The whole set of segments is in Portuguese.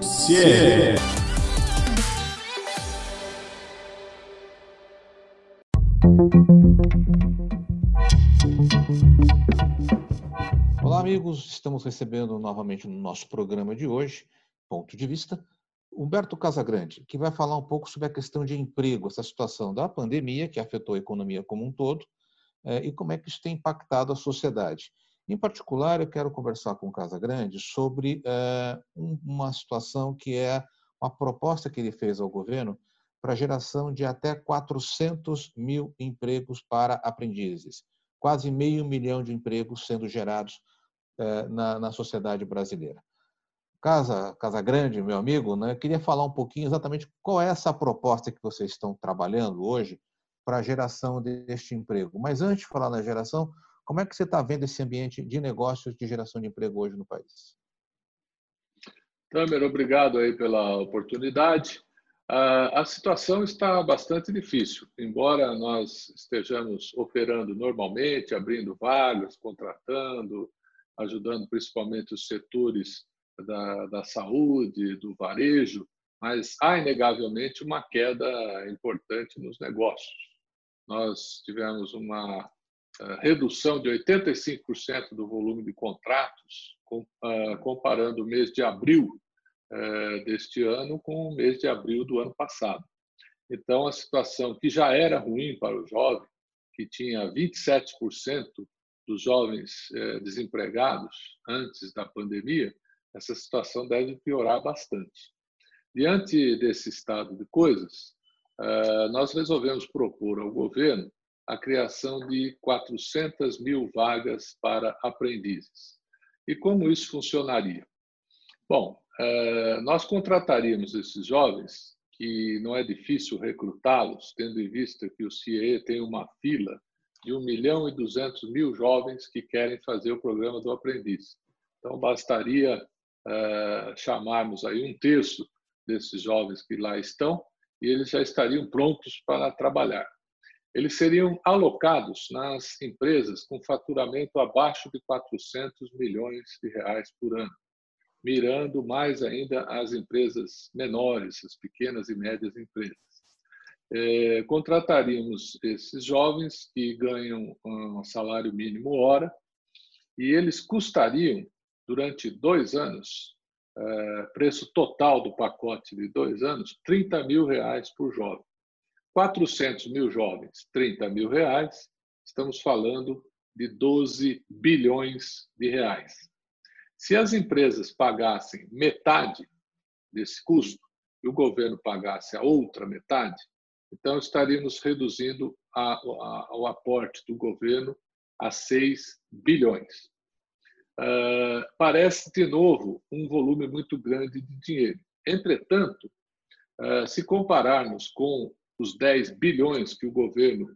Ciência. Olá, amigos. Estamos recebendo novamente no nosso programa de hoje, Ponto de Vista, Humberto Casagrande, que vai falar um pouco sobre a questão de emprego, essa situação da pandemia que afetou a economia como um todo eh, e como é que isso tem impactado a sociedade. Em particular, eu quero conversar com o Casagrande sobre eh, uma situação que é uma proposta que ele fez ao governo para a geração de até 400 mil empregos para aprendizes, quase meio milhão de empregos sendo gerados eh, na, na sociedade brasileira. Casa, Casa Grande, meu amigo, né, queria falar um pouquinho exatamente qual é essa proposta que vocês estão trabalhando hoje para a geração deste emprego. Mas antes de falar na geração, como é que você está vendo esse ambiente de negócios de geração de emprego hoje no país? Tamer, obrigado aí pela oportunidade. A situação está bastante difícil, embora nós estejamos operando normalmente, abrindo vagas, contratando, ajudando principalmente os setores da, da saúde, do varejo, mas há inegavelmente uma queda importante nos negócios. Nós tivemos uma redução de 85% do volume de contratos, uh, comparando o mês de abril uh, deste ano com o mês de abril do ano passado. Então, a situação que já era ruim para o jovem, que tinha 27% dos jovens desempregados antes da pandemia, essa situação deve piorar bastante. Diante desse estado de coisas, eh, nós resolvemos propor ao governo a criação de 400 mil vagas para aprendizes. E como isso funcionaria? Bom, eh, nós contrataríamos esses jovens, que não é difícil recrutá-los, tendo em vista que o CIE tem uma fila de 1 milhão e 200 mil jovens que querem fazer o programa do aprendiz. Então, bastaria uh, chamarmos aí um terço desses jovens que lá estão e eles já estariam prontos para trabalhar. Eles seriam alocados nas empresas com faturamento abaixo de 400 milhões de reais por ano, mirando mais ainda as empresas menores, as pequenas e médias empresas. É, contrataríamos esses jovens que ganham um salário mínimo hora e eles custariam durante dois anos, é, preço total do pacote de dois anos, 30 mil reais por jovem. 400 mil jovens, 30 mil reais, estamos falando de 12 bilhões de reais. Se as empresas pagassem metade desse custo e o governo pagasse a outra metade, então estaríamos reduzindo a, a, o aporte do governo a 6 bilhões. Uh, parece, de novo, um volume muito grande de dinheiro. Entretanto, uh, se compararmos com os 10 bilhões que o governo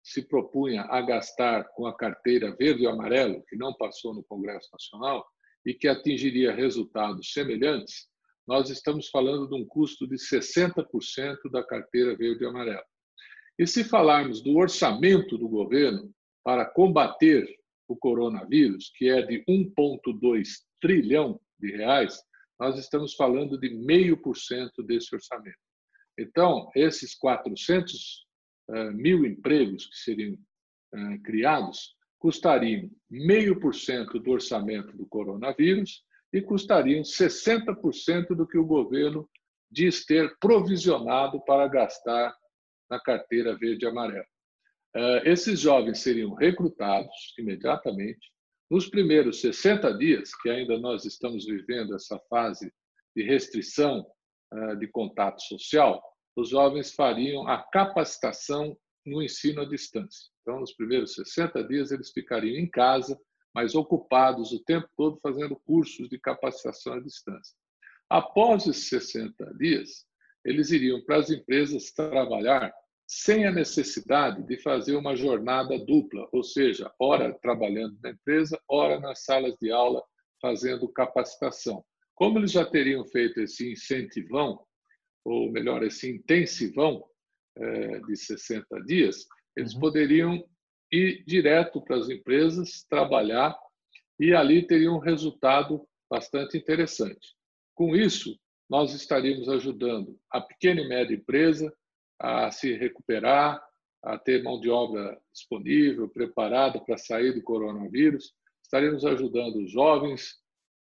se propunha a gastar com a carteira verde e amarelo, que não passou no Congresso Nacional e que atingiria resultados semelhantes, nós estamos falando de um custo de 60% da carteira verde e amarelo. E se falarmos do orçamento do governo para combater o coronavírus, que é de 1,2 trilhão de reais, nós estamos falando de meio por cento desse orçamento. Então, esses 400 uh, mil empregos que seriam uh, criados custariam meio por cento do orçamento do coronavírus e custariam 60% do que o governo diz ter provisionado para gastar na carteira verde e amarela. Eh, esses jovens seriam recrutados imediatamente. Nos primeiros 60 dias, que ainda nós estamos vivendo essa fase de restrição eh, de contato social, os jovens fariam a capacitação no ensino à distância. Então, nos primeiros 60 dias, eles ficariam em casa, mas ocupados o tempo todo fazendo cursos de capacitação à distância. Após esses 60 dias, eles iriam para as empresas trabalhar sem a necessidade de fazer uma jornada dupla, ou seja, ora trabalhando na empresa, ora nas salas de aula fazendo capacitação. Como eles já teriam feito esse incentivão, ou melhor, esse intensivão é, de 60 dias, eles uhum. poderiam ir direto para as empresas, trabalhar e ali teria um resultado bastante interessante. Com isso, nós estaríamos ajudando a pequena e média empresa a se recuperar, a ter mão de obra disponível, preparada para sair do coronavírus. Estaremos ajudando os jovens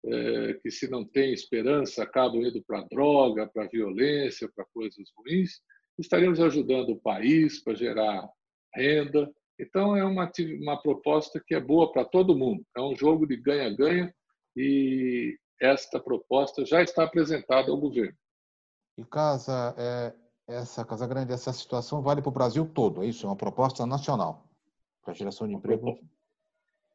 é, que, se não têm esperança, acabam indo para droga, para violência, para coisas ruins. Estaremos ajudando o país para gerar renda. Então, é uma, uma proposta que é boa para todo mundo. É um jogo de ganha-ganha e esta proposta já está apresentada ao governo. E Casa, é, essa Casa Grande, essa situação vale para o Brasil todo, é isso? É uma proposta nacional para geração de emprego?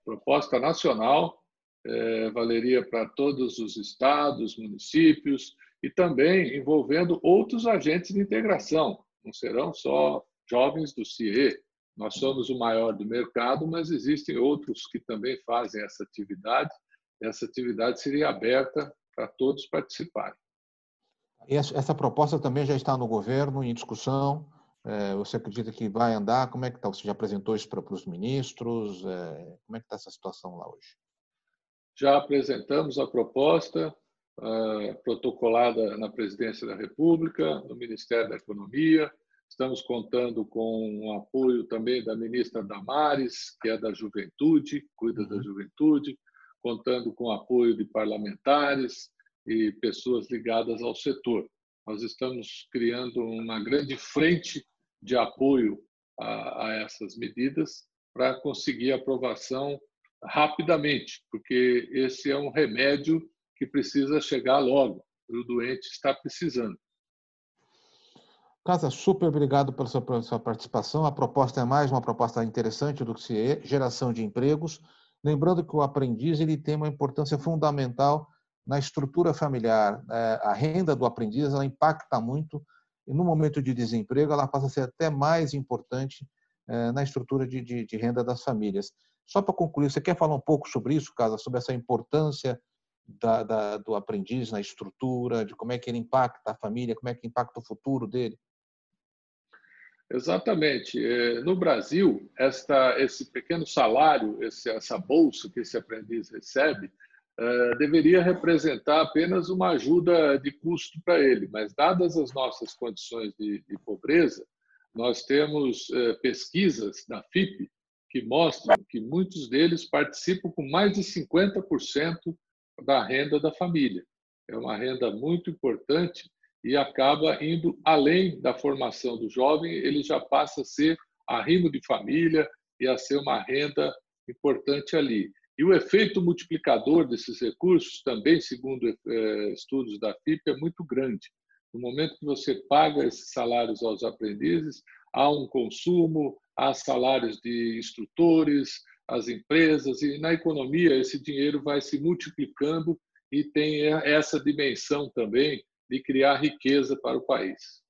Proposta nacional, é, valeria para todos os estados, municípios e também envolvendo outros agentes de integração. Não serão só jovens do CIE. Nós somos o maior do mercado, mas existem outros que também fazem essa atividade essa atividade seria aberta para todos participarem. Essa proposta também já está no governo, em discussão. É, você acredita que vai andar? Como é que está? Você já apresentou isso para, os ministros? É, como é que está essa situação lá hoje? Já apresentamos a proposta uh, protocolada na Presidência da República, no Ministério da Economia. Estamos contando com o apoio também da ministra Damares, que é da Juventude, cuida uhum. da Juventude contando com o apoio de parlamentares e pessoas ligadas ao setor. Nós estamos criando uma grande frente de apoio a, a essas medidas para conseguir aprovação rapidamente, porque esse é um remédio que precisa chegar logo, o doente está precisando. Casa, super obrigado pela sua, pela sua participação. A proposta é mais uma proposta interessante do que se é, geração de empregos Lembrando que o aprendiz ele tem uma importância fundamental na estrutura familiar. É, a renda do aprendiz ela impacta muito e no momento de desemprego ela passa a ser até mais importante é, na estrutura de, de, de renda das famílias. Só para concluir, você quer falar um pouco sobre isso, Casa, sobre essa importância da, da, do aprendiz na estrutura, de como é que ele impacta a família, como é que impacta o futuro dele? Exatamente. É, no Brasil, esta, esse pequeno salário, esse, essa bolsa que esse aprendiz recebe, é, deveria representar apenas uma ajuda de custo para ele, mas, dadas as nossas condições de, de pobreza, nós temos é, pesquisas da FIP que mostram que muitos deles participam com mais de 50% da renda da família. É uma renda muito importante e acaba indo além da formação do jovem, ele já passa a ser arrimo de família e a ser uma renda importante ali. E o efeito multiplicador desses recursos, também segundo eh, estudos da FIP, é muito grande. No momento que você paga esses salários aos aprendizes, há um consumo, há salários de instrutores, as empresas, e na economia esse dinheiro vai se multiplicando e tem essa dimensão também de criar riqueza para o país.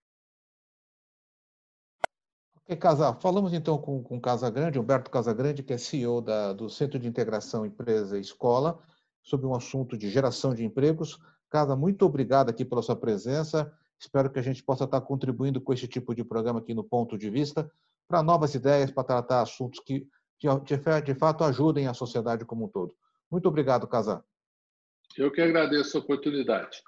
Ok, Casal. Falamos então com, com Casagrande, Humberto Casagrande, que é CEO da, do Centro de Integração Empresa e Escola, sobre um assunto de geração de empregos. Casa, muito obrigado aqui pela sua presença. Espero que a gente possa estar contribuindo com esse tipo de programa aqui no Ponto de Vista, para novas ideias, para tratar assuntos que de, de fato ajudem a sociedade como um todo. Muito obrigado, Casa. Eu que agradeço a oportunidade.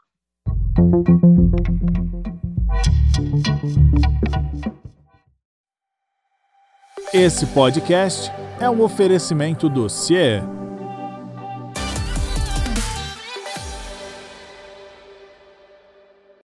Esse podcast é um oferecimento do CIE